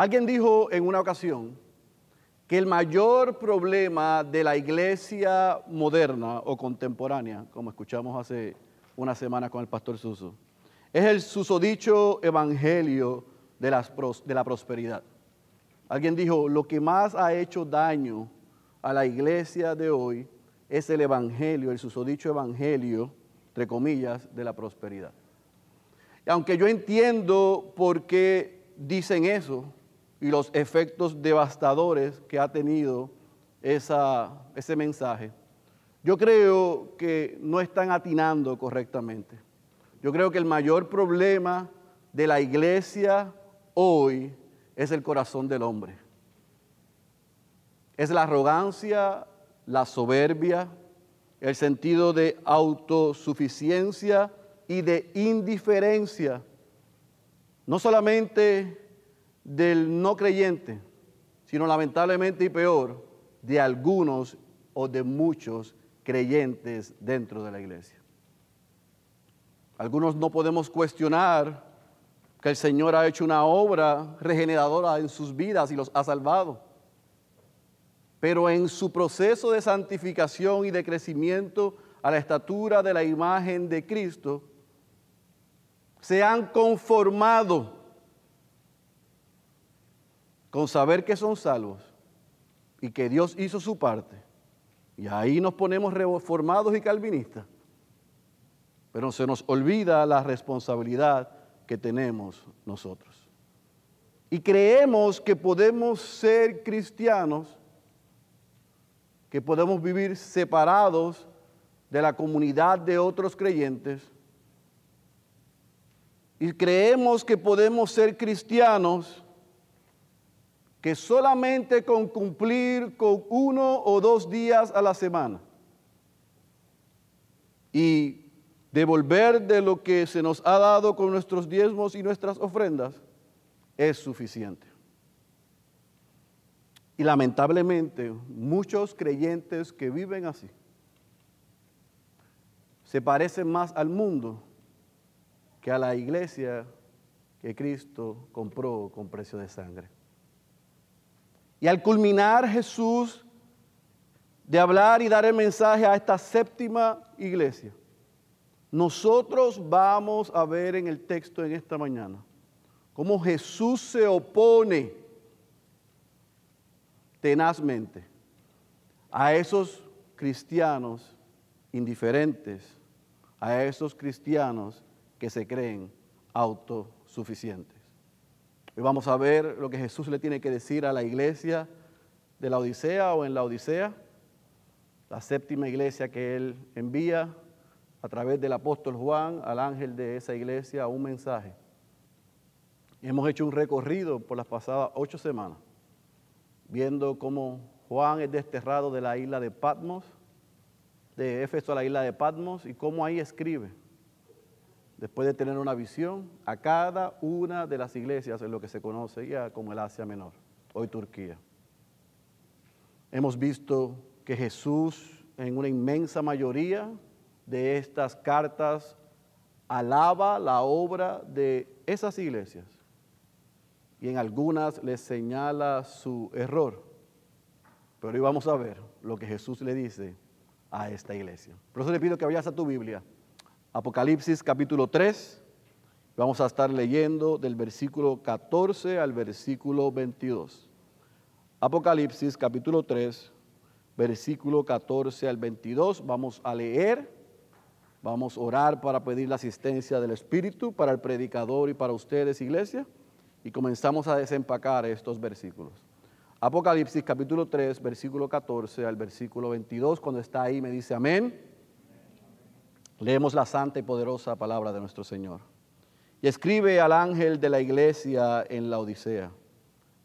Alguien dijo en una ocasión que el mayor problema de la iglesia moderna o contemporánea, como escuchamos hace una semana con el pastor Suso, es el susodicho evangelio de, la prosperidad. Alguien dijo, lo que más ha hecho daño a la iglesia de hoy es el evangelio, el susodicho evangelio, entre comillas, de la prosperidad. Y aunque yo entiendo por qué dicen eso y los efectos devastadores que ha tenido esa, ese mensaje, yo creo que no están atinando correctamente. Yo creo que el mayor problema de la iglesia hoy es el corazón del hombre. Es la arrogancia, la soberbia, el sentido de autosuficiencia y de indiferencia, no solamente del no creyente, sino lamentablemente y peor, de algunos o de muchos creyentes dentro de la iglesia. Algunos no podemos cuestionar que el Señor ha hecho una obra regeneradora en sus vidas y los ha salvado. Pero en su proceso de santificación y de crecimiento a la estatura de la imagen de Cristo, se han conformado con saber que son salvos y que Dios hizo su parte. Y ahí nos ponemos reformados y calvinistas pero se nos olvida la responsabilidad que tenemos nosotros. Y creemos que podemos ser cristianos, que podemos vivir separados de la comunidad de otros creyentes. Y creemos que podemos ser cristianos que solamente con cumplir con uno o dos días a la semana y devolver de lo que se nos ha dado con nuestros diezmos y nuestras ofrendas es suficiente. Y lamentablemente muchos creyentes que viven así se parecen más al mundo que a la iglesia que Cristo compró con precio de sangre. Y al culminar Jesús de hablar y dar el mensaje a esta séptima iglesia, nosotros vamos a ver en el texto en esta mañana cómo Jesús se opone tenazmente a esos cristianos indiferentes, a esos cristianos que se creen autosuficientes. Hoy vamos a ver lo que Jesús le tiene que decir a la iglesia de la Odisea o en la Odisea, la séptima iglesia que él envía a través del apóstol Juan al ángel de esa iglesia un mensaje. Hemos hecho un recorrido por las pasadas ocho semanas, viendo cómo Juan es desterrado de la isla de Patmos, de Éfeso a la isla de Patmos, y cómo ahí escribe, después de tener una visión, a cada una de las iglesias en lo que se conoce ya como el Asia Menor, hoy Turquía. Hemos visto que Jesús, en una inmensa mayoría, de estas cartas alaba la obra de esas iglesias y en algunas les señala su error. Pero hoy vamos a ver lo que Jesús le dice a esta iglesia. Por eso le pido que vayas a tu Biblia, Apocalipsis capítulo 3. Vamos a estar leyendo del versículo 14 al versículo 22. Apocalipsis capítulo 3, versículo 14 al 22. Vamos a leer Vamos a orar para pedir la asistencia del Espíritu para el predicador y para ustedes, iglesia. Y comenzamos a desempacar estos versículos. Apocalipsis capítulo 3, versículo 14 al versículo 22. Cuando está ahí me dice amén. Leemos la santa y poderosa palabra de nuestro Señor. Y escribe al ángel de la iglesia en la Odisea,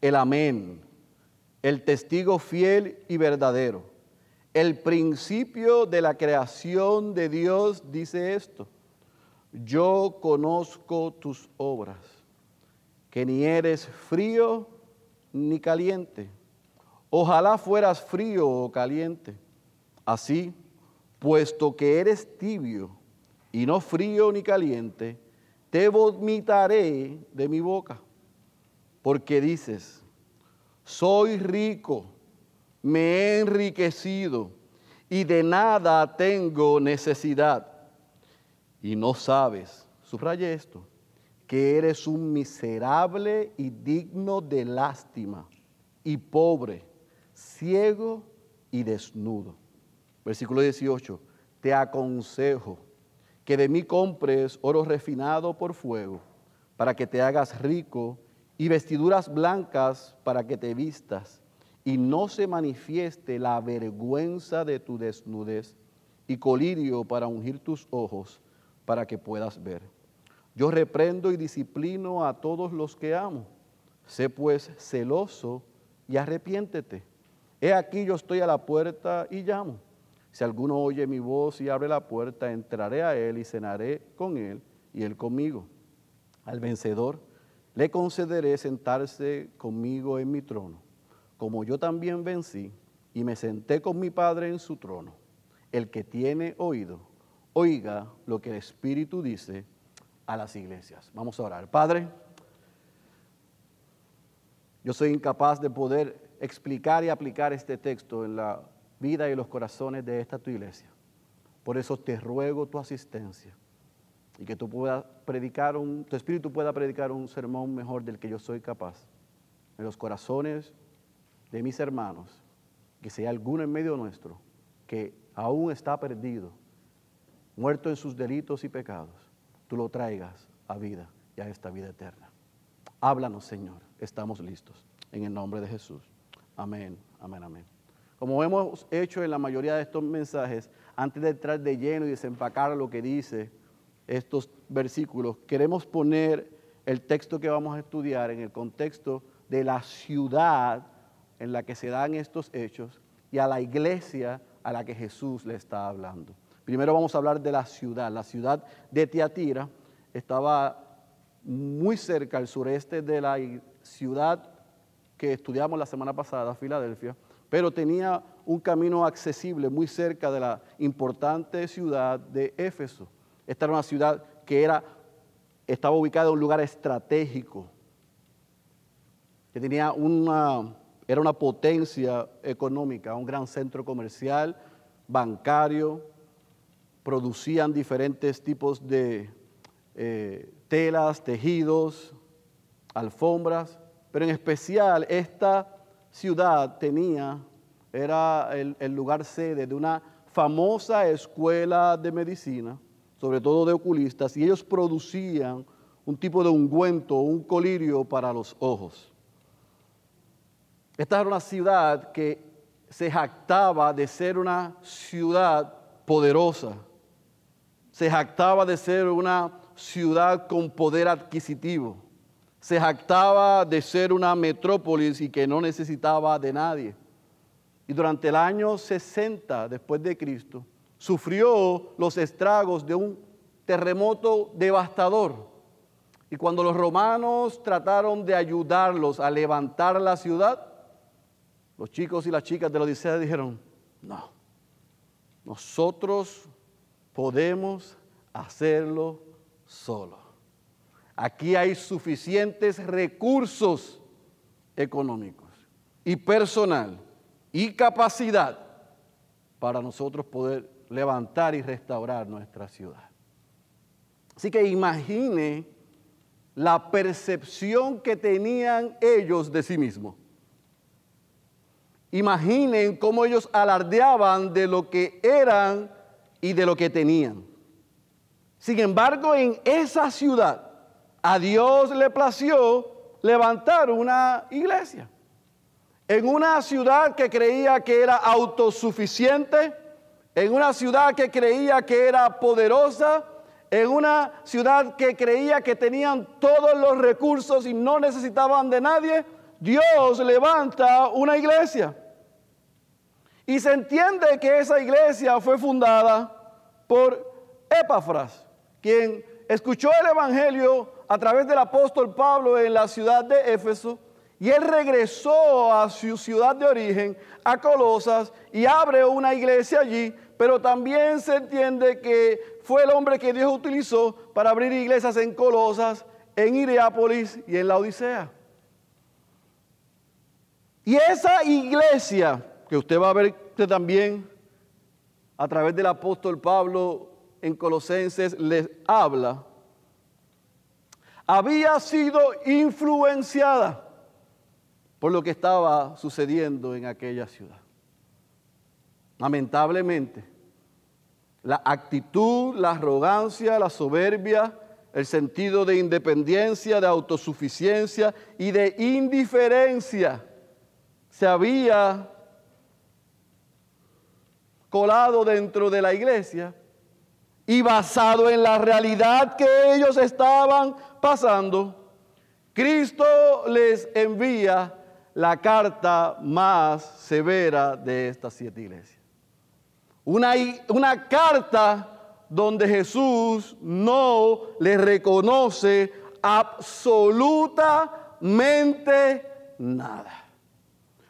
el amén, el testigo fiel y verdadero el principio de la creación de Dios dice esto. Yo conozco tus obras, que ni eres frío ni caliente. Ojalá fueras frío o caliente. Así, puesto que eres tibio y no frío ni caliente, te vomitaré de mi boca. porque dices, soy rico, me he enriquecido y de nada tengo necesidad. Y no sabes, subraye esto, que eres un miserable y digno de lástima, y pobre, ciego y desnudo. Versículo 18, te aconsejo que de mí compres oro refinado por fuego, para que te hagas rico, y vestiduras blancas para que te vistas, y no se manifieste la vergüenza de tu desnudez, y colirio para ungir tus ojos, para que puedas ver. Yo reprendo y disciplino a todos los que amo. Sé pues celoso y arrepiéntete. He aquí yo estoy a la puerta y llamo. Si alguno oye mi voz y abre la puerta, entraré a él y cenaré con él y él conmigo. Al vencedor le concederé sentarse conmigo en mi trono, como yo también vencí y me senté con mi Padre en su trono. El que tiene oído, oiga lo que el Espíritu dice a las iglesias. Vamos a orar. Padre, yo soy incapaz de poder explicar y aplicar este texto en la vida y los corazones de esta tu iglesia. Por eso te ruego tu asistencia y que tú puedas predicar un, tu espíritu pueda predicar un sermón mejor del que yo soy capaz en los corazones de mis hermanos, que sea alguno en medio nuestro que aún está perdido, muerto en sus delitos y pecados tú lo traigas a vida y a esta vida eterna. Háblanos, Señor. Estamos listos. En el nombre de Jesús. Amén, amén, amén. Como hemos hecho en la mayoría de estos mensajes, antes de entrar de lleno y desempacar lo que dice estos versículos, queremos poner el texto que vamos a estudiar en el contexto de la ciudad en la que se dan estos hechos y a la iglesia a la que Jesús le está hablando. Primero vamos a hablar de la ciudad. La ciudad de Tiatira estaba muy cerca al sureste de la ciudad que estudiamos la semana pasada, Filadelfia, pero tenía un camino accesible muy cerca de la importante ciudad de Éfeso. Esta era una ciudad que era, estaba ubicada en un lugar estratégico, que tenía una, era una potencia económica, un gran centro comercial, bancario, producían diferentes tipos de eh, telas, tejidos, alfombras, pero en especial esta ciudad tenía, era el, el lugar sede de una famosa escuela de medicina, sobre todo de oculistas, y ellos producían un tipo de ungüento, un colirio para los ojos. Esta era una ciudad que se jactaba de ser una ciudad poderosa, se jactaba de ser una ciudad con poder adquisitivo. Se jactaba de ser una metrópolis y que no necesitaba de nadie. Y durante el año 60 después de Cristo, sufrió los estragos de un terremoto devastador. Y cuando los romanos trataron de ayudarlos a levantar la ciudad, los chicos y las chicas de la Odisea dijeron, no, nosotros podemos hacerlo solo. Aquí hay suficientes recursos económicos y personal y capacidad para nosotros poder levantar y restaurar nuestra ciudad. Así que imagine la percepción que tenían ellos de sí mismos. Imaginen cómo ellos alardeaban de lo que eran y de lo que tenían. Sin embargo, en esa ciudad, a Dios le plació levantar una iglesia. En una ciudad que creía que era autosuficiente, en una ciudad que creía que era poderosa, en una ciudad que creía que tenían todos los recursos y no necesitaban de nadie, Dios levanta una iglesia. Y se entiende que esa iglesia fue fundada por Epafras, quien escuchó el Evangelio a través del apóstol Pablo en la ciudad de Éfeso, y él regresó a su ciudad de origen, a Colosas, y abre una iglesia allí, pero también se entiende que fue el hombre que Dios utilizó para abrir iglesias en Colosas, en Iriápolis y en la Odisea. Y esa iglesia, que usted va a ver también a través del apóstol Pablo en Colosenses les habla, había sido influenciada por lo que estaba sucediendo en aquella ciudad. Lamentablemente, la actitud, la arrogancia, la soberbia, el sentido de independencia, de autosuficiencia y de indiferencia se había colado dentro de la iglesia y basado en la realidad que ellos estaban pasando, Cristo les envía la carta más severa de estas siete iglesias. Una, una carta donde Jesús no le reconoce absolutamente nada.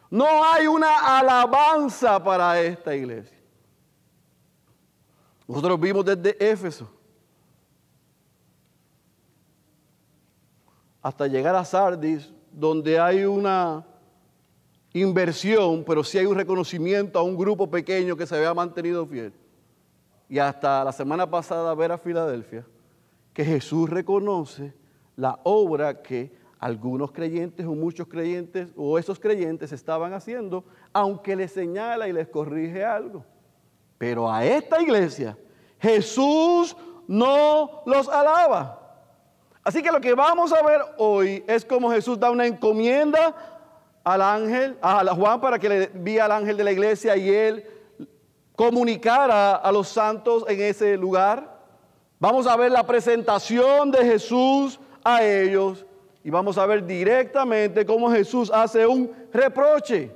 No hay una alabanza para esta iglesia. Nosotros vimos desde Éfeso hasta llegar a Sardis, donde hay una inversión, pero sí hay un reconocimiento a un grupo pequeño que se había mantenido fiel. Y hasta la semana pasada ver a Filadelfia, que Jesús reconoce la obra que algunos creyentes o muchos creyentes o esos creyentes estaban haciendo, aunque les señala y les corrige algo. Pero a esta iglesia Jesús no los alaba. Así que lo que vamos a ver hoy es cómo Jesús da una encomienda al ángel, a Juan para que le envíe al ángel de la iglesia y él comunicara a los santos en ese lugar. Vamos a ver la presentación de Jesús a ellos y vamos a ver directamente cómo Jesús hace un reproche,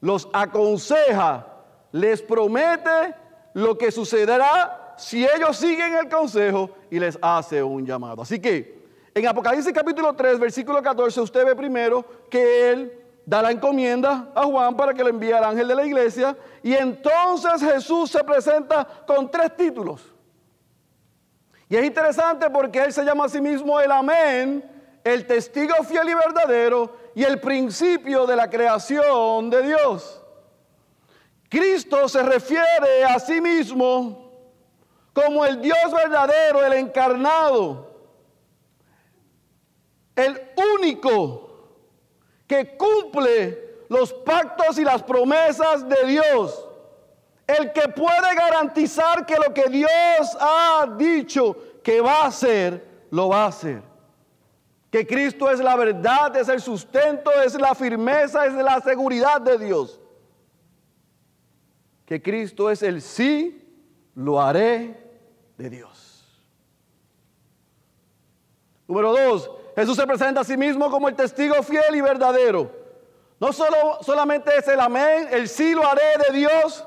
los aconseja, les promete lo que sucederá si ellos siguen el consejo y les hace un llamado. Así que en Apocalipsis capítulo 3, versículo 14, usted ve primero que él da la encomienda a Juan para que le envíe al ángel de la iglesia y entonces Jesús se presenta con tres títulos. Y es interesante porque él se llama a sí mismo el amén, el testigo fiel y verdadero y el principio de la creación de Dios. Cristo se refiere a sí mismo como el Dios verdadero, el encarnado, el único que cumple los pactos y las promesas de Dios, el que puede garantizar que lo que Dios ha dicho que va a hacer, lo va a hacer. Que Cristo es la verdad, es el sustento, es la firmeza, es la seguridad de Dios que Cristo es el sí, lo haré de Dios. Número dos, Jesús se presenta a sí mismo como el testigo fiel y verdadero. No solo, solamente es el amén, el sí lo haré de Dios,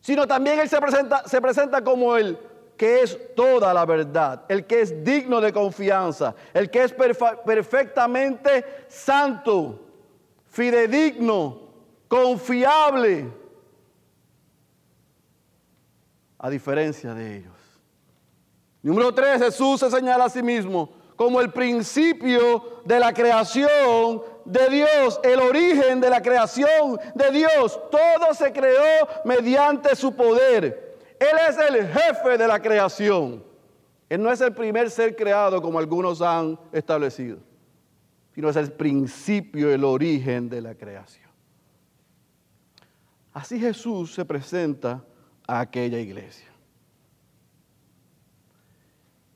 sino también Él se presenta, se presenta como el que es toda la verdad, el que es digno de confianza, el que es perfectamente santo, fidedigno, confiable a diferencia de ellos. Número tres, Jesús se señala a sí mismo como el principio de la creación de Dios, el origen de la creación de Dios. Todo se creó mediante su poder. Él es el jefe de la creación. Él no es el primer ser creado como algunos han establecido, sino es el principio, el origen de la creación. Así Jesús se presenta a aquella iglesia.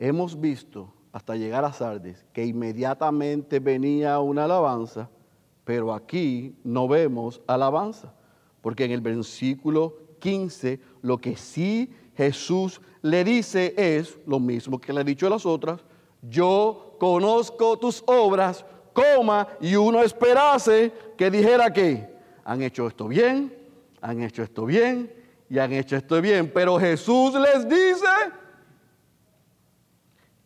Hemos visto hasta llegar a Sardes que inmediatamente venía una alabanza, pero aquí no vemos alabanza, porque en el versículo 15 lo que sí Jesús le dice es lo mismo que le ha dicho a las otras, yo conozco tus obras, coma, y uno esperase que dijera que han hecho esto bien, han hecho esto bien, y han hecho esto bien. Pero Jesús les dice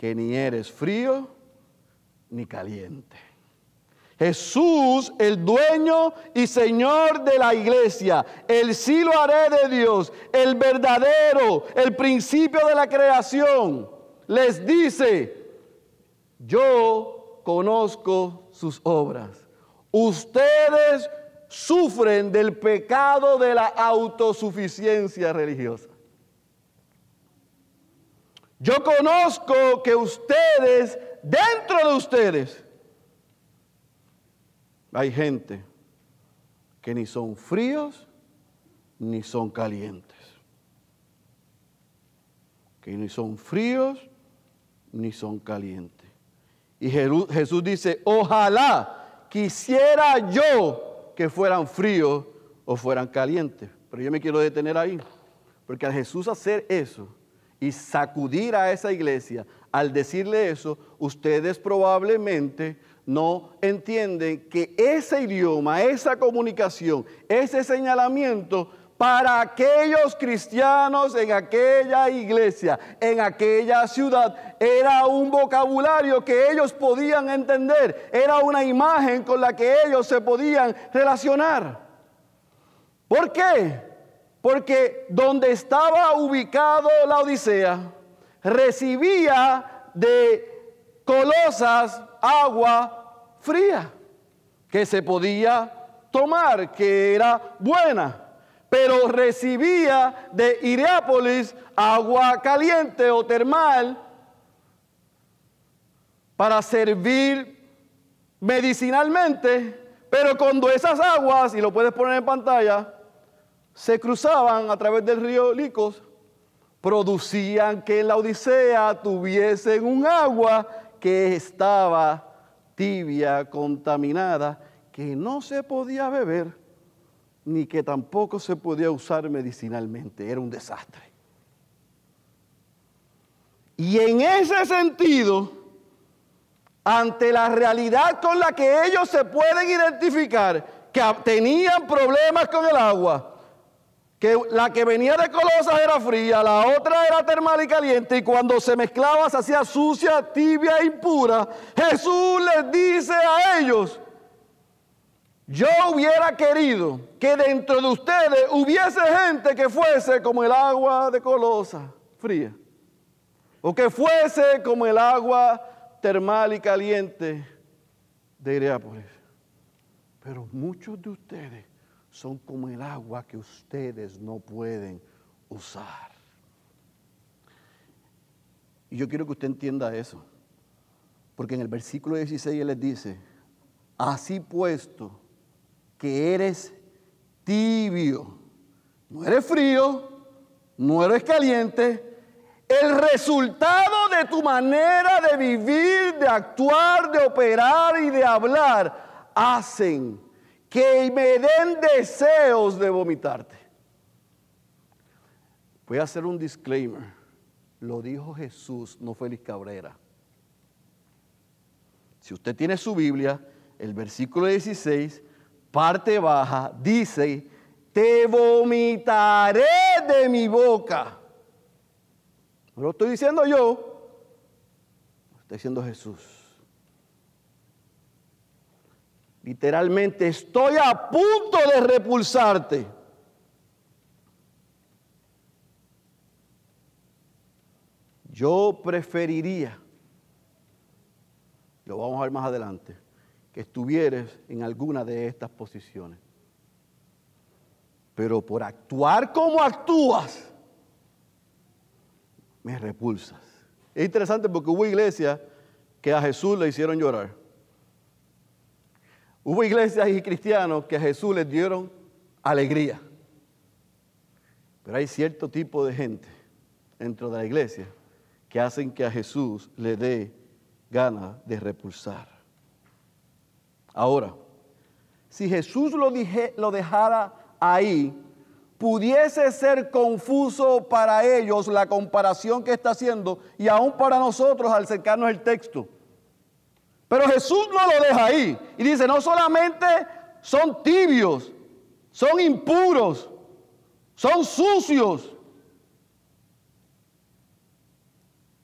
que ni eres frío ni caliente. Jesús, el dueño y Señor de la iglesia, el sí lo haré de Dios, el verdadero, el principio de la creación, les dice, yo conozco sus obras. Ustedes sufren del pecado de la autosuficiencia religiosa. Yo conozco que ustedes, dentro de ustedes, hay gente que ni son fríos ni son calientes. Que ni son fríos ni son calientes. Y Jesús dice, ojalá quisiera yo que fueran fríos o fueran calientes. Pero yo me quiero detener ahí. Porque al Jesús hacer eso y sacudir a esa iglesia, al decirle eso, ustedes probablemente no entienden que ese idioma, esa comunicación, ese señalamiento para aquellos cristianos en aquella iglesia, en aquella ciudad, era un vocabulario que ellos podían entender, era una imagen con la que ellos se podían relacionar. ¿Por qué? Porque donde estaba ubicado la Odisea, recibía de Colosas agua fría que se podía tomar, que era buena, pero recibía de Iriápolis agua caliente o termal para servir medicinalmente, pero cuando esas aguas, y lo puedes poner en pantalla, se cruzaban a través del río Licos, producían que en la Odisea tuviesen un agua que estaba tibia, contaminada, que no se podía beber, ni que tampoco se podía usar medicinalmente. Era un desastre. Y en ese sentido, ante la realidad con la que ellos se pueden identificar, que tenían problemas con el agua, que la que venía de Colosas era fría, la otra era termal y caliente, y cuando se mezclaba se hacía sucia, tibia e impura, Jesús les dice a ellos, yo hubiera querido que dentro de ustedes hubiese gente que fuese como el agua de Colosa, fría, o que fuese como el agua termal y caliente de Iriápolis. Pero muchos de ustedes son como el agua que ustedes no pueden usar. Y yo quiero que usted entienda eso, porque en el versículo 16 él les dice, así puesto que eres tibio, no eres frío, no eres caliente, el resultado de tu manera de vivir, de actuar, de operar y de hablar hacen que me den deseos de vomitarte. Voy a hacer un disclaimer. Lo dijo Jesús, no Félix Cabrera. Si usted tiene su Biblia, el versículo 16, parte baja, dice, te vomitaré de mi boca. No lo estoy diciendo yo, lo está diciendo Jesús. Literalmente, estoy a punto de repulsarte. Yo preferiría, lo vamos a ver más adelante, que estuvieras en alguna de estas posiciones. Pero por actuar como actúas, me repulsas. Es interesante porque hubo iglesias que a Jesús le hicieron llorar. Hubo iglesias y cristianos que a Jesús les dieron alegría. Pero hay cierto tipo de gente dentro de la iglesia que hacen que a Jesús le dé ganas de repulsar. Ahora, si Jesús lo, lo dejara ahí, pudiese ser confuso para ellos la comparación que está haciendo y aún para nosotros al cercarnos el texto. Pero Jesús no lo deja ahí. Y dice, no solamente son tibios, son impuros, son sucios,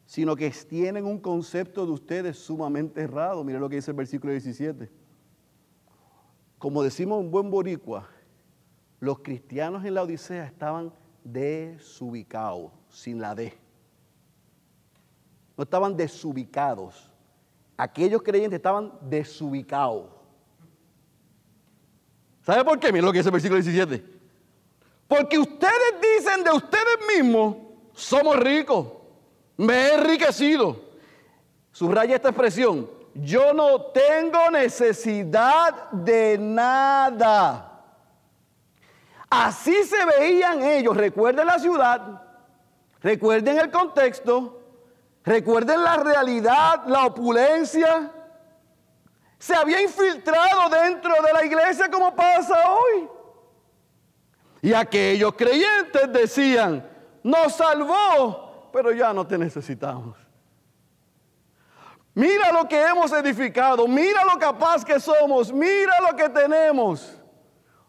sino que tienen un concepto de ustedes sumamente errado. Mire lo que dice el versículo 17. Como decimos en buen boricua, los cristianos en la Odisea estaban desubicados, sin la D. No estaban desubicados aquellos creyentes estaban desubicados. ¿Sabe por qué? Miren lo que dice el versículo 17. Porque ustedes dicen de ustedes mismos, somos ricos, me he enriquecido. Subraya esta expresión, yo no tengo necesidad de nada. Así se veían ellos. Recuerden la ciudad, recuerden el contexto, recuerden la realidad, la opulencia. Se había infiltrado dentro de la iglesia como pasa hoy. Y aquellos creyentes decían, nos salvó, pero ya no te necesitamos. Mira lo que hemos edificado, mira lo capaz que somos, mira lo que tenemos.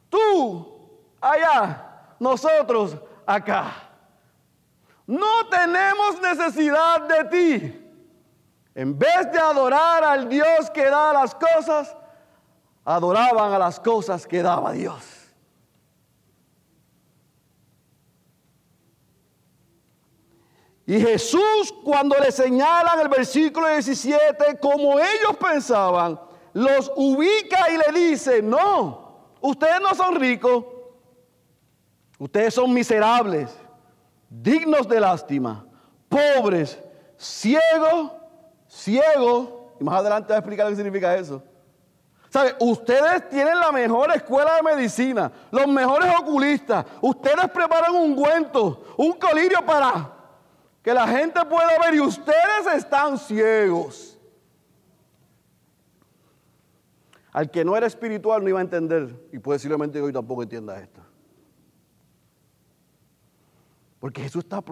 Tú allá, nosotros acá. No tenemos necesidad de ti. En vez de adorar al Dios que da las cosas, adoraban a las cosas que daba Dios. Y Jesús cuando le señalan el versículo 17 como ellos pensaban, los ubica y le dice, no, ustedes no son ricos, ustedes son miserables, dignos de lástima, pobres, ciegos, ciegos, y más adelante voy a explicar qué significa eso. ¿Sabe? Ustedes tienen la mejor escuela de medicina, los mejores oculistas, ustedes preparan un ungüento, un colirio para que la gente pueda ver y ustedes están ciegos. Al que no era espiritual no iba a entender y posiblemente hoy tampoco entienda esto. Porque Jesús está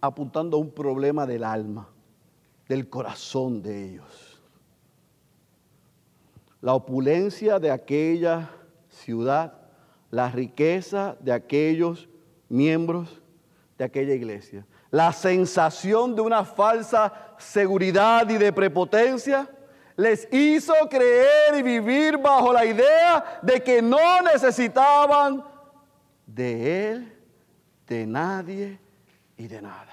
apuntando a un problema del alma, del corazón de ellos. La opulencia de aquella ciudad, la riqueza de aquellos miembros de aquella iglesia la sensación de una falsa seguridad y de prepotencia les hizo creer y vivir bajo la idea de que no necesitaban de Él, de nadie y de nada.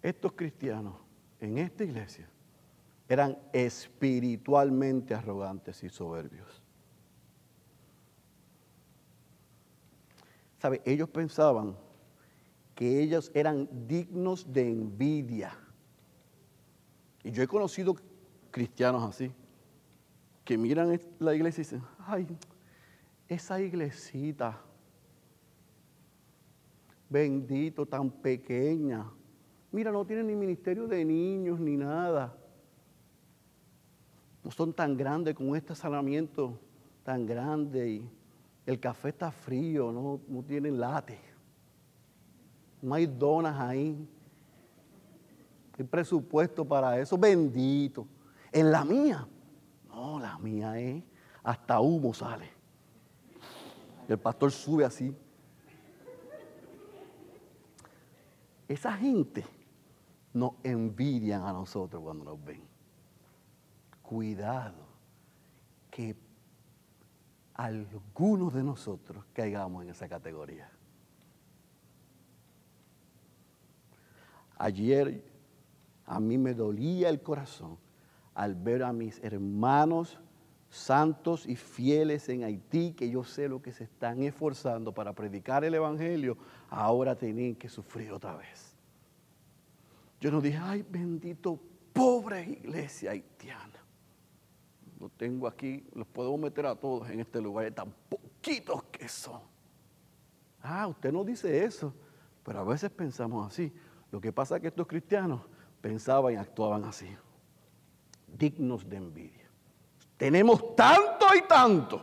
Estos cristianos en esta iglesia eran espiritualmente arrogantes y soberbios. ¿Sabe? Ellos pensaban que ellos eran dignos de envidia. Y yo he conocido cristianos así, que miran la iglesia y dicen, ay, esa iglesita, bendito, tan pequeña. Mira, no tienen ni ministerio de niños ni nada. No son tan grandes con este sanamiento tan grande y el café está frío, no, no tienen late. No hay donas ahí. Hay presupuesto para eso, bendito. En la mía, no, la mía hasta humo sale. El pastor sube así. Esa gente nos envidian a nosotros cuando nos ven. Cuidado, que algunos de nosotros caigamos en esa categoría. Ayer a mí me dolía el corazón al ver a mis hermanos santos y fieles en Haití, que yo sé lo que se están esforzando para predicar el Evangelio, ahora tienen que sufrir otra vez. Yo no dije, ay bendito, pobre iglesia haitiana. Lo tengo aquí, los podemos meter a todos en este lugar, tan poquitos que son. Ah, usted no dice eso, pero a veces pensamos así. Lo que pasa es que estos cristianos pensaban y actuaban así, dignos de envidia. Tenemos tanto y tanto.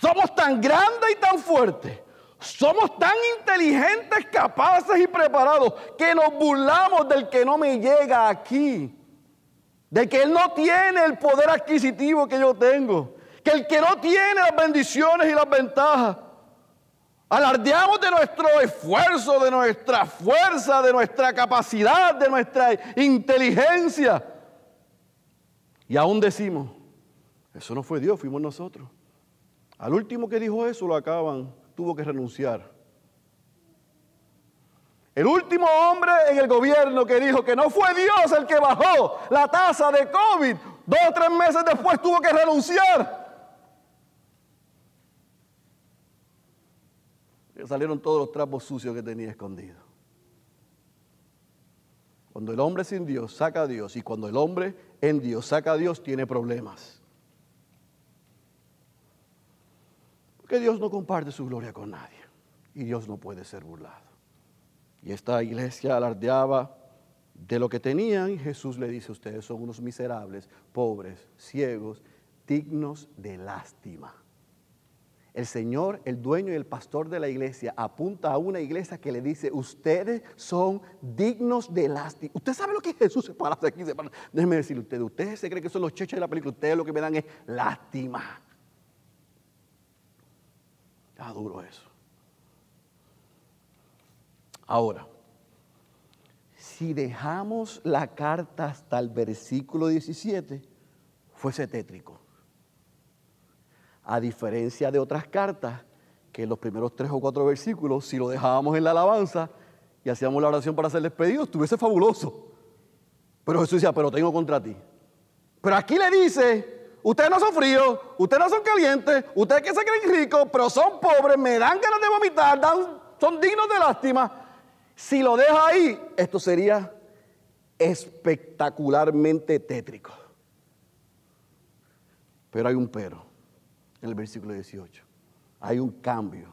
Somos tan grandes y tan fuertes. Somos tan inteligentes, capaces y preparados que nos burlamos del que no me llega aquí de que Él no tiene el poder adquisitivo que yo tengo, que el que no tiene las bendiciones y las ventajas. Alardeamos de nuestro esfuerzo, de nuestra fuerza, de nuestra capacidad, de nuestra inteligencia. Y aún decimos, eso no fue Dios, fuimos nosotros. Al último que dijo eso lo acaban, tuvo que renunciar. El último hombre en el gobierno que dijo que no fue Dios el que bajó la tasa de COVID, dos o tres meses después tuvo que renunciar. salieron todos los trapos sucios que tenía escondidos. Cuando el hombre sin Dios saca a Dios y cuando el hombre en Dios saca a Dios tiene problemas. Porque Dios no comparte su gloria con nadie y Dios no puede ser burlado. Y esta iglesia alardeaba de lo que tenían y Jesús le dice, ustedes son unos miserables, pobres, ciegos, dignos de lástima. El Señor, el dueño y el pastor de la iglesia, apunta a una iglesia que le dice, ustedes son dignos de lástima. Usted sabe lo que Jesús se para aquí. Se para. Déjeme decirle ustedes, ustedes se creen que son los chechos de la película, ustedes lo que me dan es lástima. Está duro eso. Ahora, si dejamos la carta hasta el versículo 17, fuese tétrico a diferencia de otras cartas, que los primeros tres o cuatro versículos, si lo dejábamos en la alabanza y hacíamos la oración para ser despedidos, estuviese fabuloso. Pero Jesús decía, pero tengo contra ti. Pero aquí le dice, ustedes no son fríos, ustedes no son calientes, ustedes que se creen ricos, pero son pobres, me dan ganas de vomitar, son dignos de lástima. Si lo deja ahí, esto sería espectacularmente tétrico. Pero hay un pero en el versículo 18. Hay un cambio.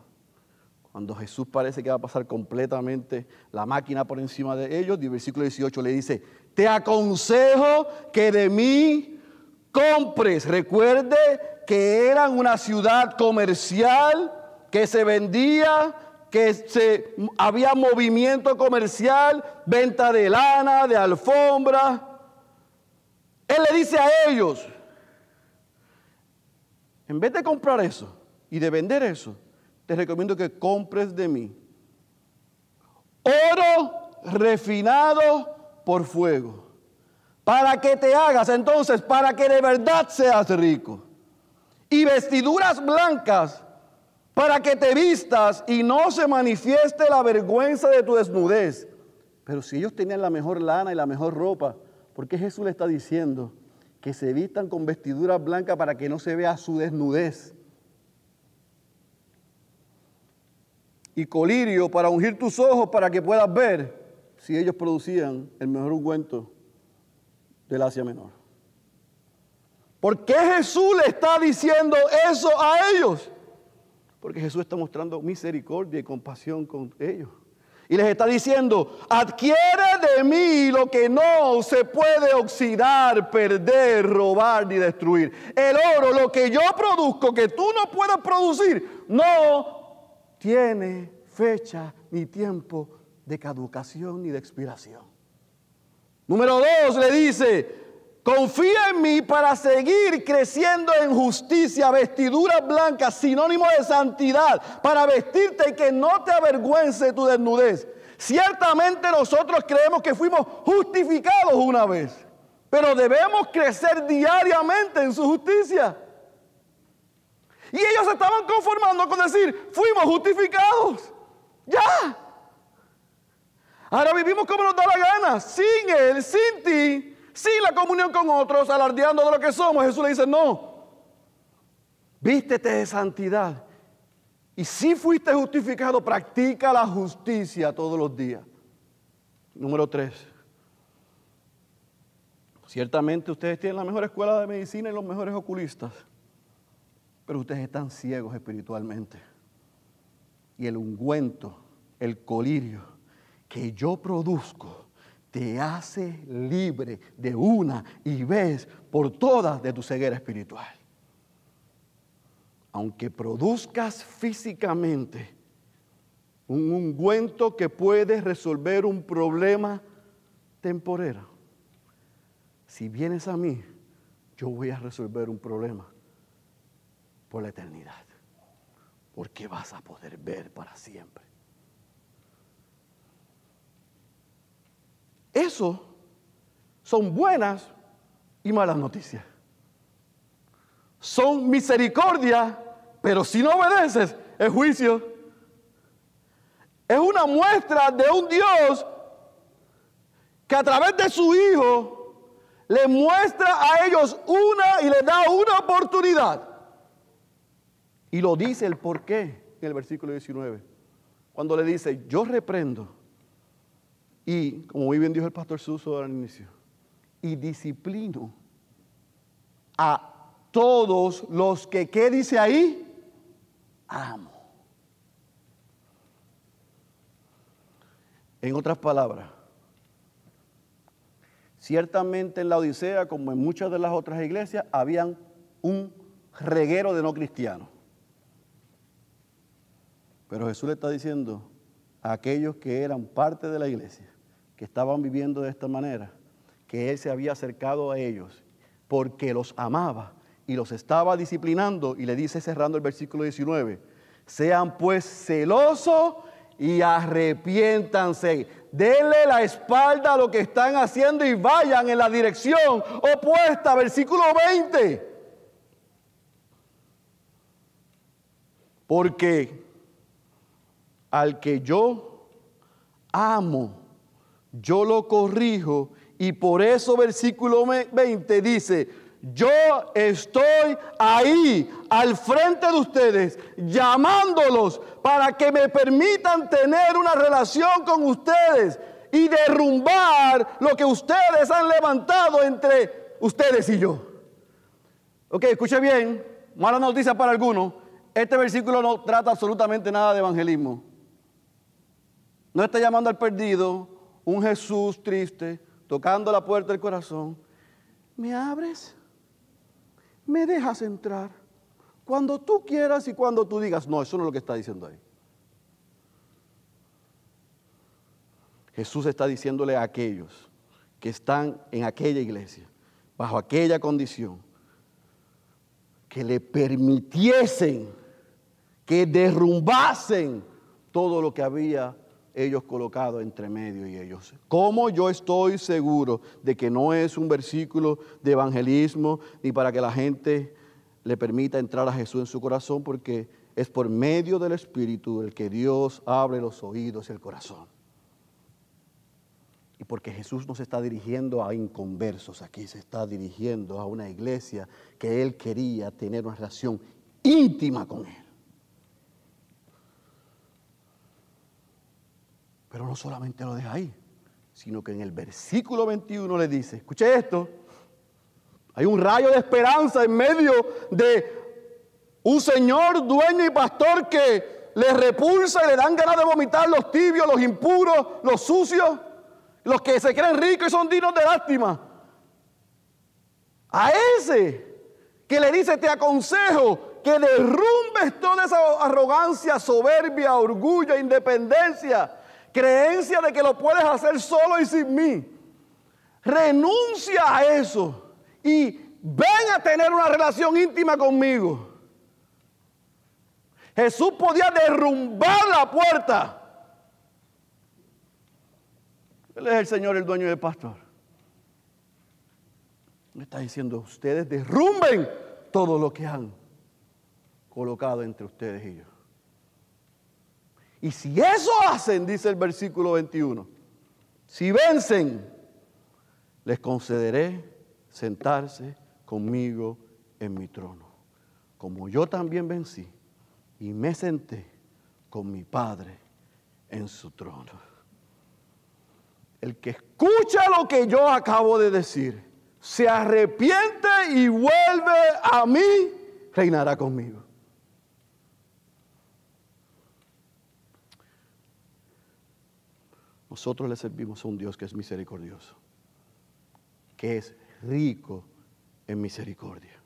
Cuando Jesús parece que va a pasar completamente la máquina por encima de ellos, y el versículo 18 le dice, te aconsejo que de mí compres. Recuerde que eran una ciudad comercial, que se vendía, que se, había movimiento comercial, venta de lana, de alfombra. Él le dice a ellos, en vez de comprar eso y de vender eso, te recomiendo que compres de mí oro refinado por fuego. Para que te hagas entonces, para que de verdad seas rico. Y vestiduras blancas para que te vistas y no se manifieste la vergüenza de tu desnudez. Pero si ellos tenían la mejor lana y la mejor ropa, ¿por qué Jesús le está diciendo que se vistan con vestiduras blancas para que no se vea su desnudez. Y colirio para ungir tus ojos para que puedas ver si ellos producían el mejor ungüento del Asia Menor. ¿Por qué Jesús le está diciendo eso a ellos? Porque Jesús está mostrando misericordia y compasión con ellos. Y les está diciendo, adquiere de mí lo que no se puede oxidar, perder, robar ni destruir. El oro, lo que yo produzco, que tú no puedes producir, no tiene fecha ni tiempo de caducación ni de expiración. Número dos, le dice, Confía en mí para seguir creciendo en justicia, vestiduras blancas, sinónimo de santidad, para vestirte y que no te avergüence tu desnudez. Ciertamente nosotros creemos que fuimos justificados una vez, pero debemos crecer diariamente en su justicia. Y ellos estaban conformando con decir, fuimos justificados. Ya. Ahora vivimos como nos da la gana, sin Él, sin ti, sin la comunión con otros, alardeando de lo que somos. Jesús le dice, no, vístete de santidad. Y si fuiste justificado, practica la justicia todos los días. Número tres. Ciertamente ustedes tienen la mejor escuela de medicina y los mejores oculistas, pero ustedes están ciegos espiritualmente. Y el ungüento, el colirio que yo produzco, te hace libre de una y vez por todas de tu ceguera espiritual. Aunque produzcas físicamente un ungüento que puede resolver un problema temporero, si vienes a mí, yo voy a resolver un problema por la eternidad, porque vas a poder ver para siempre. Eso son buenas y malas noticias. Son misericordia, pero si no obedeces, es juicio. es una muestra de un Dios que a través de su Hijo le muestra a ellos una y les da una oportunidad. Y lo dice el por qué en el versículo 19. Cuando le dice, yo reprendo. Y como muy bien dijo el pastor Suso al inicio, y disciplino a todos los que, ¿qué dice ahí? Amo. En otras palabras, ciertamente en la Odisea, como en muchas de las otras iglesias, habían un reguero de no cristianos. Pero Jesús le está diciendo a aquellos que eran parte de la iglesia, que estaban viviendo de esta manera, que Él se había acercado a ellos porque los amaba y los estaba disciplinando. Y le dice cerrando el versículo 19, sean pues celosos y arrepiéntanse. Denle la espalda a lo que están haciendo y vayan en la dirección opuesta. Versículo 20. Porque al que yo amo, yo lo corrijo. Y por eso versículo 20 dice, yo estoy ahí al frente de ustedes, llamándolos para que me permitan tener una relación con ustedes y derrumbar lo que ustedes han levantado entre ustedes y yo. Ok, escuche bien, mala noticia para algunos. Este versículo no trata absolutamente nada de evangelismo. No está llamando al perdido, un Jesús triste, tocando la puerta del corazón. ¿Me abres? me dejas entrar cuando tú quieras y cuando tú digas. No, eso no es lo que está diciendo ahí. Jesús está diciéndole a aquellos que están en aquella iglesia, bajo aquella condición, que le permitiesen, que derrumbasen todo lo que había ellos colocados entre medio y ellos. ¿Cómo yo estoy seguro de que no es un versículo de evangelismo ni para que la gente le permita entrar a Jesús en su corazón? Porque es por medio del Espíritu el que Dios abre los oídos y el corazón. Y porque Jesús no se está dirigiendo a inconversos aquí, se está dirigiendo a una iglesia que Él quería tener una relación íntima con Él. Pero no solamente lo deja ahí, sino que en el versículo 21 le dice, escuche esto, hay un rayo de esperanza en medio de un señor dueño y pastor que le repulsa y le dan ganas de vomitar los tibios, los impuros, los sucios, los que se creen ricos y son dignos de lástima. A ese que le dice, te aconsejo que derrumbes toda esa arrogancia, soberbia, orgullo, independencia creencia de que lo puedes hacer solo y sin mí. Renuncia a eso y ven a tener una relación íntima conmigo. Jesús podía derrumbar la puerta. Él es el Señor, el dueño del pastor. Me está diciendo, ustedes derrumben todo lo que han colocado entre ustedes y yo. Y si eso hacen, dice el versículo 21, si vencen, les concederé sentarse conmigo en mi trono, como yo también vencí y me senté con mi Padre en su trono. El que escucha lo que yo acabo de decir, se arrepiente y vuelve a mí, reinará conmigo. Nosotros le servimos a un Dios que es misericordioso, que es rico en misericordia.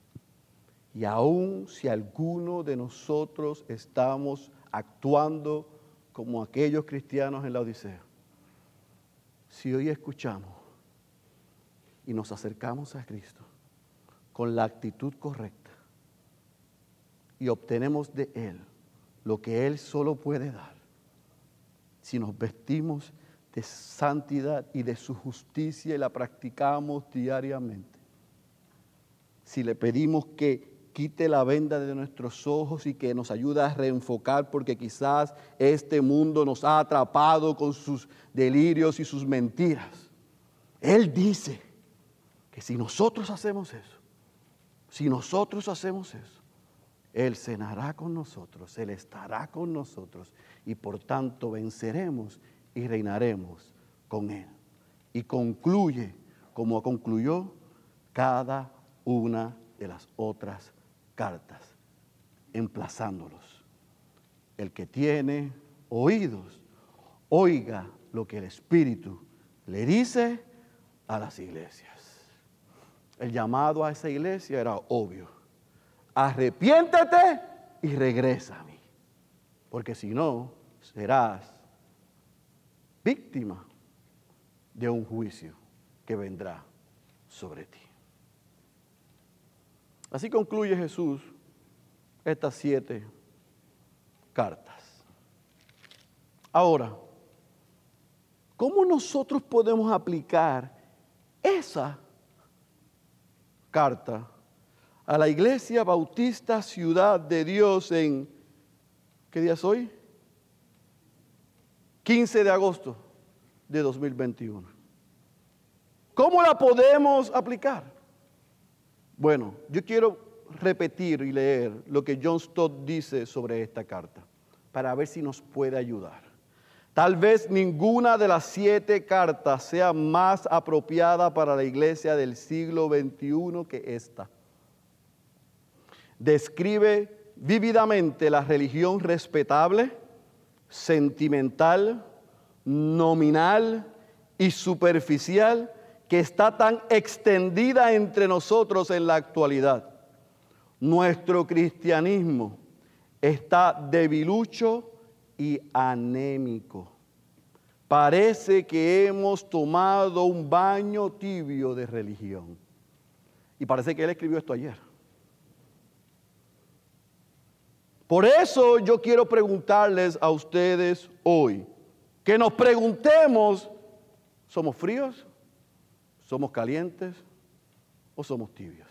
Y aun si alguno de nosotros estamos actuando como aquellos cristianos en la Odisea, si hoy escuchamos y nos acercamos a Cristo con la actitud correcta y obtenemos de Él lo que Él solo puede dar, si nos vestimos de santidad y de su justicia y la practicamos diariamente. Si le pedimos que quite la venda de nuestros ojos y que nos ayude a reenfocar porque quizás este mundo nos ha atrapado con sus delirios y sus mentiras. Él dice que si nosotros hacemos eso, si nosotros hacemos eso, Él cenará con nosotros, Él estará con nosotros y por tanto venceremos y reinaremos con Él. Y concluye como concluyó cada una de las otras cartas, emplazándolos. El que tiene oídos, oiga lo que el Espíritu le dice a las iglesias. El llamado a esa iglesia era obvio. Arrepiéntete y regresa a mí. Porque si no, serás víctima de un juicio que vendrá sobre ti. Así concluye Jesús estas siete cartas. Ahora, ¿cómo nosotros podemos aplicar esa carta a la Iglesia Bautista Ciudad de Dios en, ¿qué día es hoy? 15 de agosto de 2021. ¿Cómo la podemos aplicar? Bueno, yo quiero repetir y leer lo que John Stott dice sobre esta carta, para ver si nos puede ayudar. Tal vez ninguna de las siete cartas sea más apropiada para la iglesia del siglo XXI que esta. Describe vívidamente la religión respetable, sentimental, nominal y superficial que está tan extendida entre nosotros en la actualidad. Nuestro cristianismo está debilucho y anémico. Parece que hemos tomado un baño tibio de religión. Y parece que él escribió esto ayer. Por eso yo quiero preguntarles a ustedes hoy, que nos preguntemos, ¿somos fríos? ¿Somos calientes o somos tibios?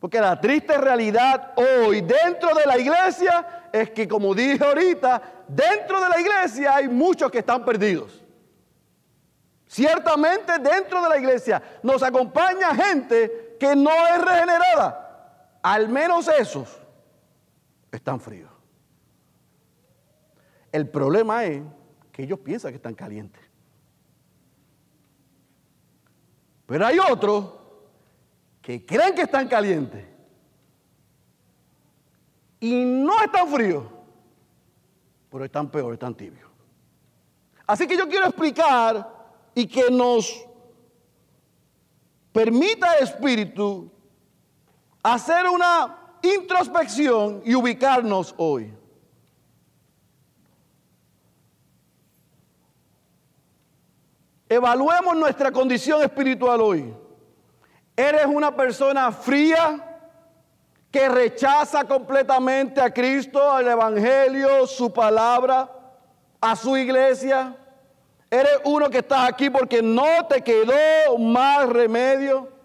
Porque la triste realidad hoy dentro de la iglesia es que, como dije ahorita, dentro de la iglesia hay muchos que están perdidos. Ciertamente dentro de la iglesia nos acompaña gente que no es regenerada. Al menos esos están fríos. El problema es que ellos piensan que están calientes. Pero hay otros que creen que están calientes y no están fríos, pero están peor, están tibios. Así que yo quiero explicar y que nos permita el Espíritu hacer una introspección y ubicarnos hoy. Evaluemos nuestra condición espiritual hoy. ¿Eres una persona fría que rechaza completamente a Cristo, al Evangelio, su palabra, a su iglesia? ¿Eres uno que estás aquí porque no te quedó más remedio?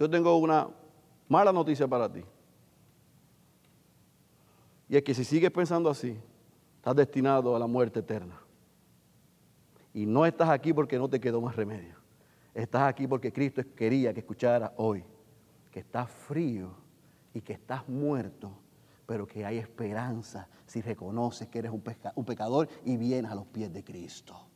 Yo tengo una mala noticia para ti. Y es que si sigues pensando así, estás destinado a la muerte eterna. Y no estás aquí porque no te quedó más remedio. Estás aquí porque Cristo quería que escuchara hoy que estás frío y que estás muerto, pero que hay esperanza si reconoces que eres un, un pecador y vienes a los pies de Cristo.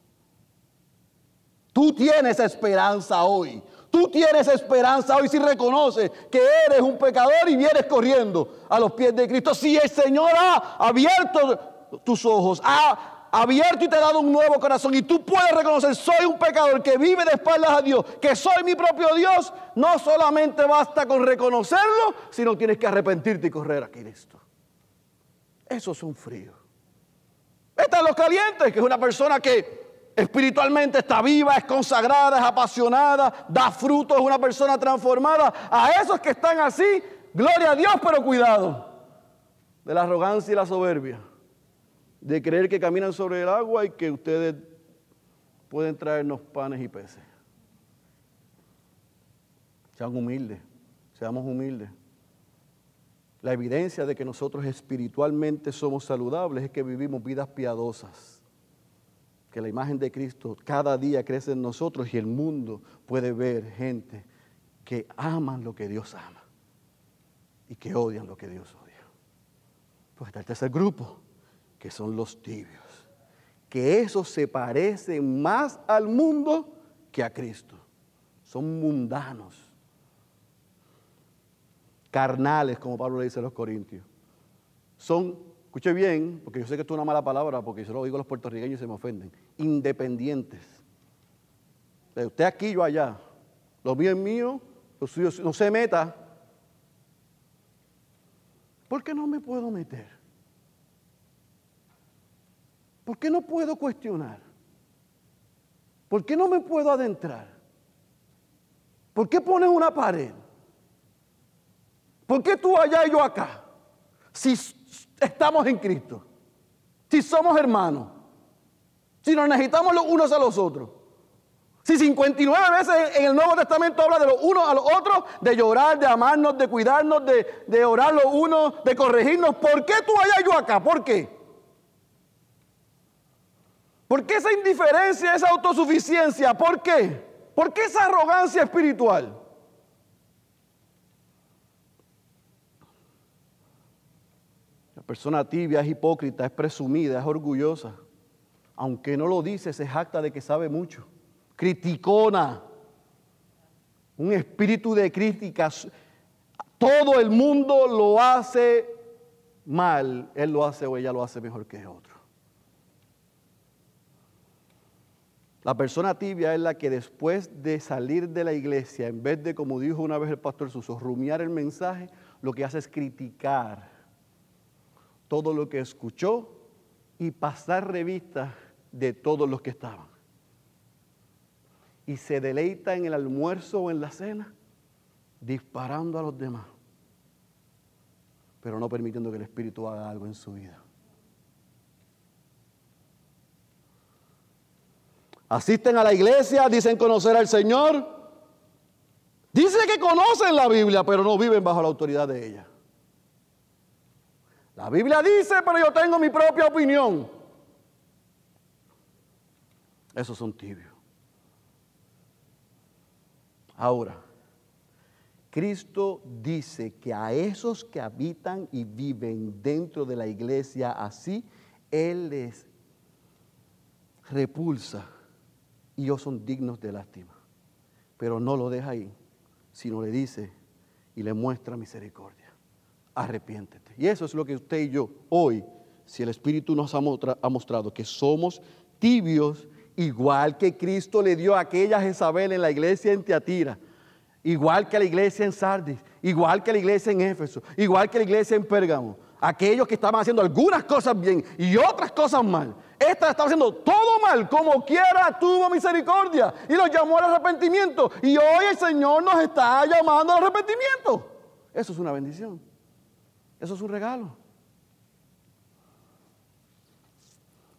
Tú tienes esperanza hoy. Tú tienes esperanza hoy si reconoces que eres un pecador y vienes corriendo a los pies de Cristo. Si el Señor ha abierto tus ojos, ha abierto y te ha dado un nuevo corazón y tú puedes reconocer, soy un pecador que vive de espaldas a Dios, que soy mi propio Dios, no solamente basta con reconocerlo, sino tienes que arrepentirte y correr a Cristo. Eso es un frío. Están los calientes, que es una persona que espiritualmente está viva, es consagrada, es apasionada, da frutos, es una persona transformada. A esos que están así, gloria a Dios, pero cuidado de la arrogancia y la soberbia de creer que caminan sobre el agua y que ustedes pueden traernos panes y peces. Sean humildes, seamos humildes. La evidencia de que nosotros espiritualmente somos saludables es que vivimos vidas piadosas. Que la imagen de Cristo cada día crece en nosotros y el mundo puede ver gente que aman lo que Dios ama y que odian lo que Dios odia. Pues está el tercer grupo, que son los tibios. Que esos se parecen más al mundo que a Cristo. Son mundanos carnales, como Pablo le dice a los corintios. Son, escuche bien, porque yo sé que esto es una mala palabra, porque yo lo digo a los puertorriqueños y se me ofenden, independientes. Usted aquí, yo allá. Lo mío es mío, lo suyo no se meta. ¿Por qué no me puedo meter? ¿Por qué no puedo cuestionar? ¿Por qué no me puedo adentrar? ¿Por qué pones una pared? ¿Por qué tú allá y yo acá? Si estamos en Cristo, si somos hermanos, si nos necesitamos los unos a los otros. Si 59 veces en el Nuevo Testamento habla de los unos a los otros, de llorar, de amarnos, de cuidarnos, de, de orar los unos, de corregirnos, ¿por qué tú allá yo acá? ¿Por qué? ¿Por qué esa indiferencia, esa autosuficiencia? ¿Por qué? ¿Por qué esa arrogancia espiritual? persona tibia es hipócrita, es presumida, es orgullosa. Aunque no lo dice, se jacta de que sabe mucho. Criticona. Un espíritu de crítica. Todo el mundo lo hace mal. Él lo hace o ella lo hace mejor que otro. La persona tibia es la que después de salir de la iglesia, en vez de, como dijo una vez el pastor Suso, rumiar el mensaje, lo que hace es criticar todo lo que escuchó y pasar revista de todos los que estaban. Y se deleita en el almuerzo o en la cena disparando a los demás, pero no permitiendo que el Espíritu haga algo en su vida. Asisten a la iglesia, dicen conocer al Señor. Dice que conocen la Biblia, pero no viven bajo la autoridad de ella. La Biblia dice, pero yo tengo mi propia opinión. Esos son tibios. Ahora, Cristo dice que a esos que habitan y viven dentro de la iglesia así, Él les repulsa y ellos son dignos de lástima. Pero no lo deja ahí, sino le dice y le muestra misericordia arrepiéntete. Y eso es lo que usted y yo hoy, si el Espíritu nos ha, mostrado que somos tibios, igual que Cristo le dio a aquella Jezabel en la iglesia en Teatira, igual que a la iglesia en Sardis, igual que a la iglesia en Éfeso, igual que la iglesia en Pérgamo. Aquellos que estaban haciendo algunas cosas bien y otras cosas mal. Esta estaba haciendo todo mal, como quiera tuvo misericordia y los llamó al arrepentimiento. Y hoy el Señor nos está llamando al arrepentimiento. Eso es una bendición. Eso es un regalo.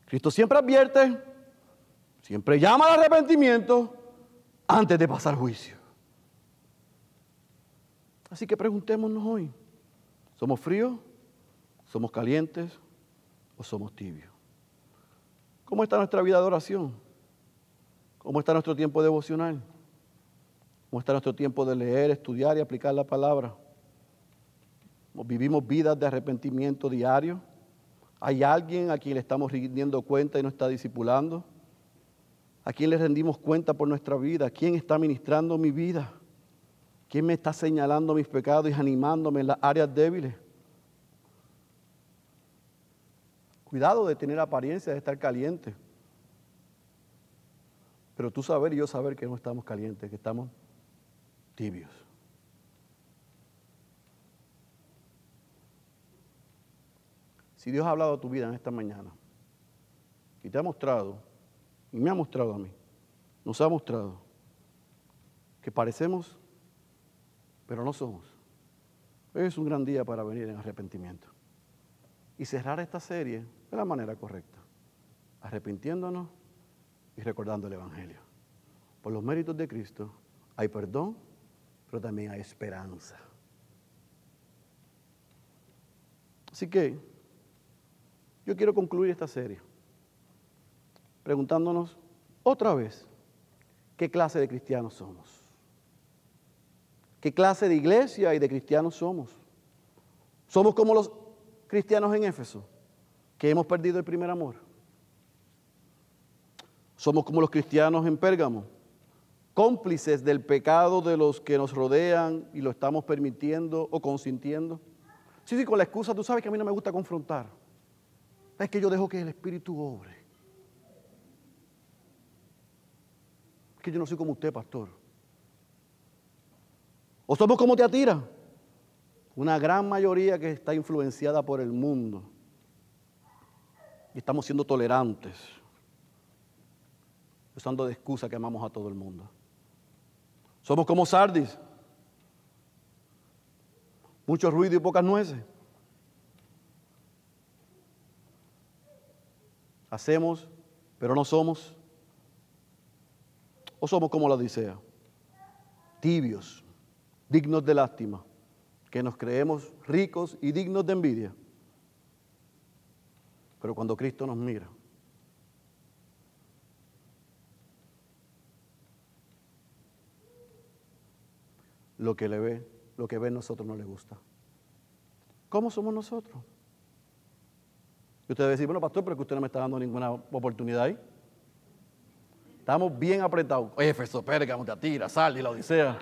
Cristo siempre advierte, siempre llama al arrepentimiento antes de pasar juicio. Así que preguntémonos hoy, ¿somos fríos? ¿Somos calientes? ¿O somos tibios? ¿Cómo está nuestra vida de oración? ¿Cómo está nuestro tiempo devocional? ¿Cómo está nuestro tiempo de leer, estudiar y aplicar la palabra? vivimos vidas de arrepentimiento diario. Hay alguien a quien le estamos rindiendo cuenta y nos está discipulando. ¿A quién le rendimos cuenta por nuestra vida? ¿Quién está ministrando mi vida? ¿Quién me está señalando mis pecados y animándome en las áreas débiles? Cuidado de tener apariencia de estar caliente. Pero tú saber y yo saber que no estamos calientes, que estamos tibios. Si Dios ha hablado a tu vida en esta mañana y te ha mostrado, me ha mostrado a mí, nos ha mostrado que parecemos, pero no somos. Es un gran día para venir en arrepentimiento y cerrar esta serie de la manera correcta, arrepintiéndonos y recordando el Evangelio. Por los méritos de Cristo hay perdón, pero también hay esperanza. Así que yo quiero concluir esta serie preguntándonos otra vez, ¿qué clase de cristianos somos? ¿Qué clase de iglesia y de cristianos somos? ¿Somos como los cristianos en Éfeso, que hemos perdido el primer amor? ¿Somos como los cristianos en Pérgamo, cómplices del pecado de los que nos rodean y lo estamos permitiendo o consintiendo? Sí, sí, con la excusa, tú sabes que a mí no me gusta confrontar. Es que yo dejo que el Espíritu obre. Que yo no soy como usted, pastor. O somos como te atira. Una gran mayoría que está influenciada por el mundo. Y estamos siendo tolerantes. Usando de excusa que amamos a todo el mundo. Somos como Sardis. Mucho ruido y pocas nueces. Hacemos, pero no somos. O somos como la Odisea, tibios, dignos de lástima, que nos creemos ricos y dignos de envidia. Pero cuando Cristo nos mira, lo que le ve lo que ve en nosotros no le gusta. ¿Cómo somos nosotros? Y usted debe decir, bueno, pastor, pero que usted no me está dando ninguna oportunidad ahí. Estamos bien apretados. Éfeso, Pérgamo, Teatira, Sal y la Odisea.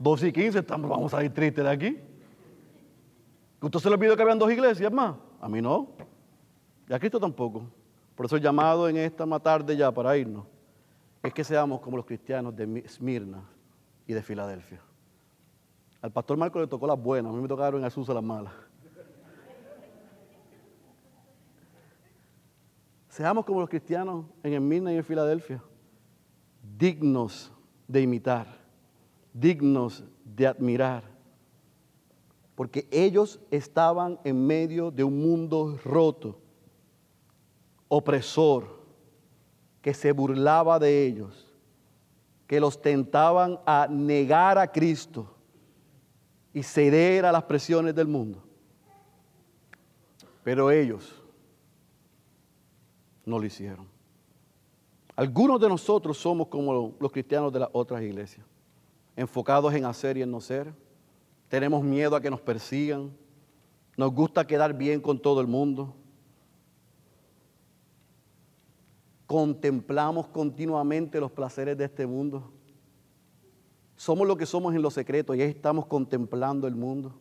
12 y 15, estamos, vamos a ir tristes de aquí. ¿Usted se le olvidó que habían dos iglesias más? A mí no. Y a Cristo tampoco. Por eso el llamado en esta tarde ya para irnos es que seamos como los cristianos de Esmirna y de Filadelfia. Al pastor Marco le tocó las buenas, a mí me tocaron en Azusa las malas. Seamos como los cristianos en Esmirna y en Filadelfia, dignos de imitar, dignos de admirar, porque ellos estaban en medio de un mundo roto, opresor, que se burlaba de ellos, que los tentaban a negar a Cristo y ceder a las presiones del mundo. Pero ellos no lo hicieron. Algunos de nosotros somos como los cristianos de las otras iglesias, enfocados en hacer y en no ser. Tenemos miedo a que nos persigan. Nos gusta quedar bien con todo el mundo. Contemplamos continuamente los placeres de este mundo. Somos lo que somos en lo secreto y ahí estamos contemplando el mundo.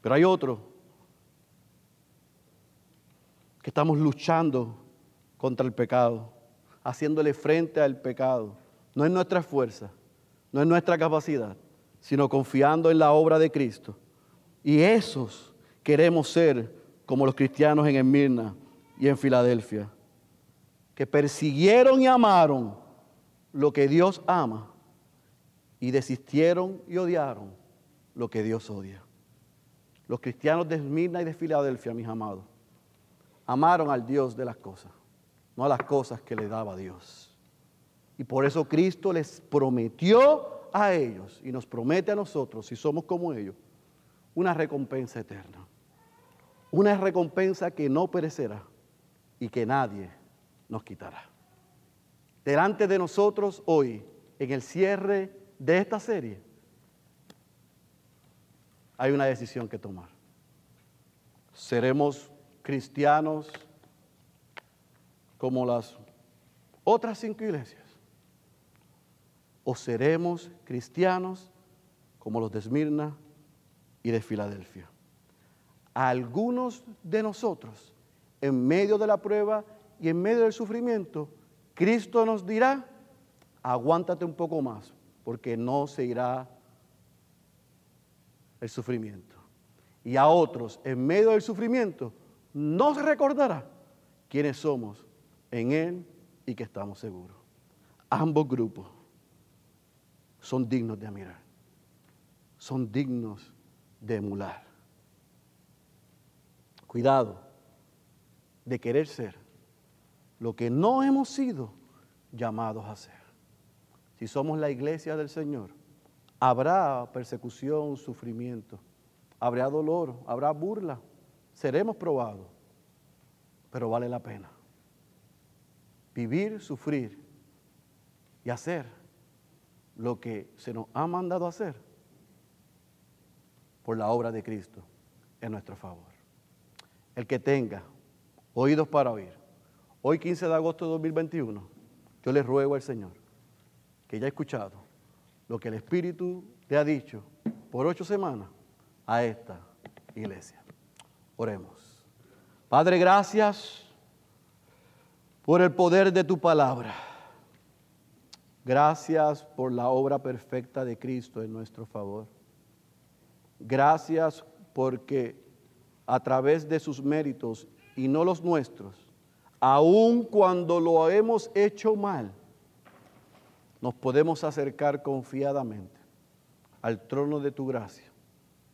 Pero hay otro que estamos luchando contra el pecado, haciéndole frente al pecado. No es nuestra fuerza, no es nuestra capacidad, sino confiando en la obra de Cristo. Y esos queremos ser como los cristianos en Esmirna y en Filadelfia, que persiguieron y amaron lo que Dios ama y desistieron y odiaron lo que Dios odia. Los cristianos de Esmirna y de Filadelfia, mis amados, amaron al Dios de las cosas, no a las cosas que le daba Dios. Y por eso Cristo les prometió a ellos y nos promete a nosotros, si somos como ellos, una recompensa eterna. Una recompensa que no perecerá y que nadie nos quitará. Delante de nosotros hoy, en el cierre de esta serie, hay una decisión que tomar. ¿Seremos cristianos como las otras cinco iglesias? ¿O seremos cristianos como los de Esmirna y de Filadelfia? algunos de nosotros, en medio de la prueba y en medio del sufrimiento, Cristo nos dirá, aguántate un poco más, porque no se irá el sufrimiento. Y a otros, en medio del sufrimiento, no se recordará quiénes somos en Él y que estamos seguros. Ambos grupos son dignos de admirar, son dignos de emular. Cuidado de querer ser lo que no hemos sido llamados a ser si somos la iglesia del Señor, Habrá persecución, sufrimiento, habrá dolor, habrá burla, seremos probados, pero vale la pena. Vivir, sufrir y hacer lo que se nos ha mandado hacer por la obra de Cristo en nuestro favor. El que tenga oídos para oír, hoy 15 de agosto de 2021, yo le ruego al Señor que ya ha escuchado lo que el Espíritu le ha dicho por ocho semanas a esta iglesia. Oremos. Padre, gracias por el poder de tu palabra. Gracias por la obra perfecta de Cristo en nuestro favor. Gracias porque a través de sus méritos y no los nuestros, aun cuando lo hemos hecho mal, nos podemos acercar confiadamente al trono de tu gracia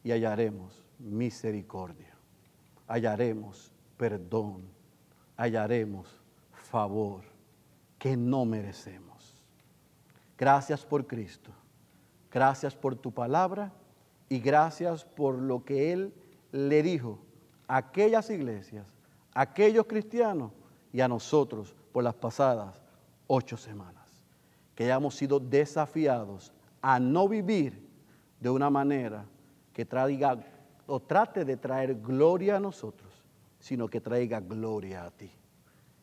y hallaremos misericordia, hallaremos perdón, hallaremos favor que no merecemos. Gracias por Cristo, gracias por tu palabra y gracias por lo que Él le dijo a aquellas iglesias, a aquellos cristianos y a nosotros por las pasadas ocho semanas que hayamos sido desafiados a no vivir de una manera que traiga o trate de traer gloria a nosotros, sino que traiga gloria a ti.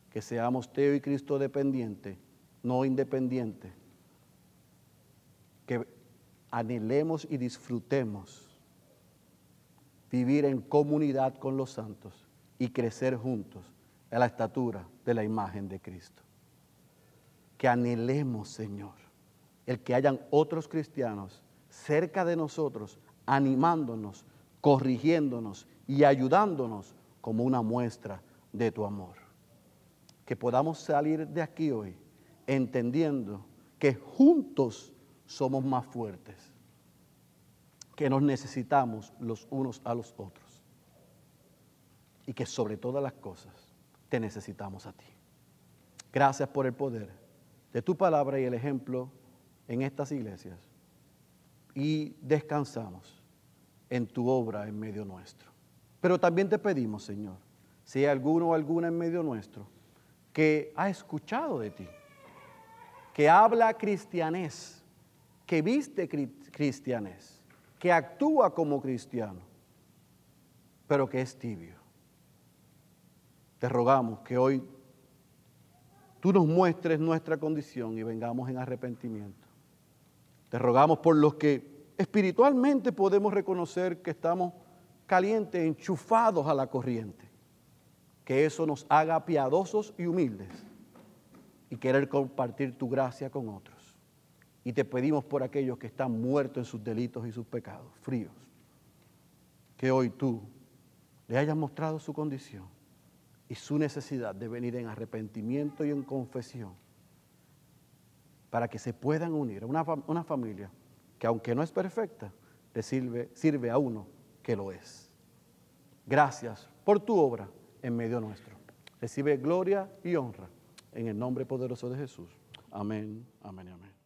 Que seamos Teo y Cristo dependientes, no independientes. Que anhelemos y disfrutemos vivir en comunidad con los santos y crecer juntos en la estatura de la imagen de Cristo que anhelemos, Señor, el que hayan otros cristianos cerca de nosotros, animándonos, corrigiéndonos y ayudándonos como una muestra de tu amor. Que podamos salir de aquí hoy entendiendo que juntos somos más fuertes, que nos necesitamos los unos a los otros y que sobre todas las cosas te necesitamos a ti. Gracias por el poder de tu palabra y el ejemplo en estas iglesias y descansamos en tu obra en medio nuestro. Pero también te pedimos, Señor, si hay alguno o alguna en medio nuestro que ha escuchado de ti, que habla cristianés, que viste cristianés, que actúa como cristiano, pero que es tibio. Te rogamos que hoy tú nos muestres nuestra condición y vengamos en arrepentimiento. Te rogamos por los que espiritualmente podemos reconocer que estamos calientes, enchufados a la corriente. Que eso nos haga piadosos y humildes y querer compartir tu gracia con otros. Y te pedimos por aquellos que están muertos en sus delitos y sus pecados, fríos, que hoy tú le hayas mostrado su condición y su necesidad de venir en arrepentimiento y en confesión para que se puedan unir a una, una familia que aunque no es perfecta, le sirve, sirve a uno que lo es. Gracias por tu obra en medio nuestro. Recibe gloria y honra en el nombre poderoso de Jesús. Amén, amén, amén.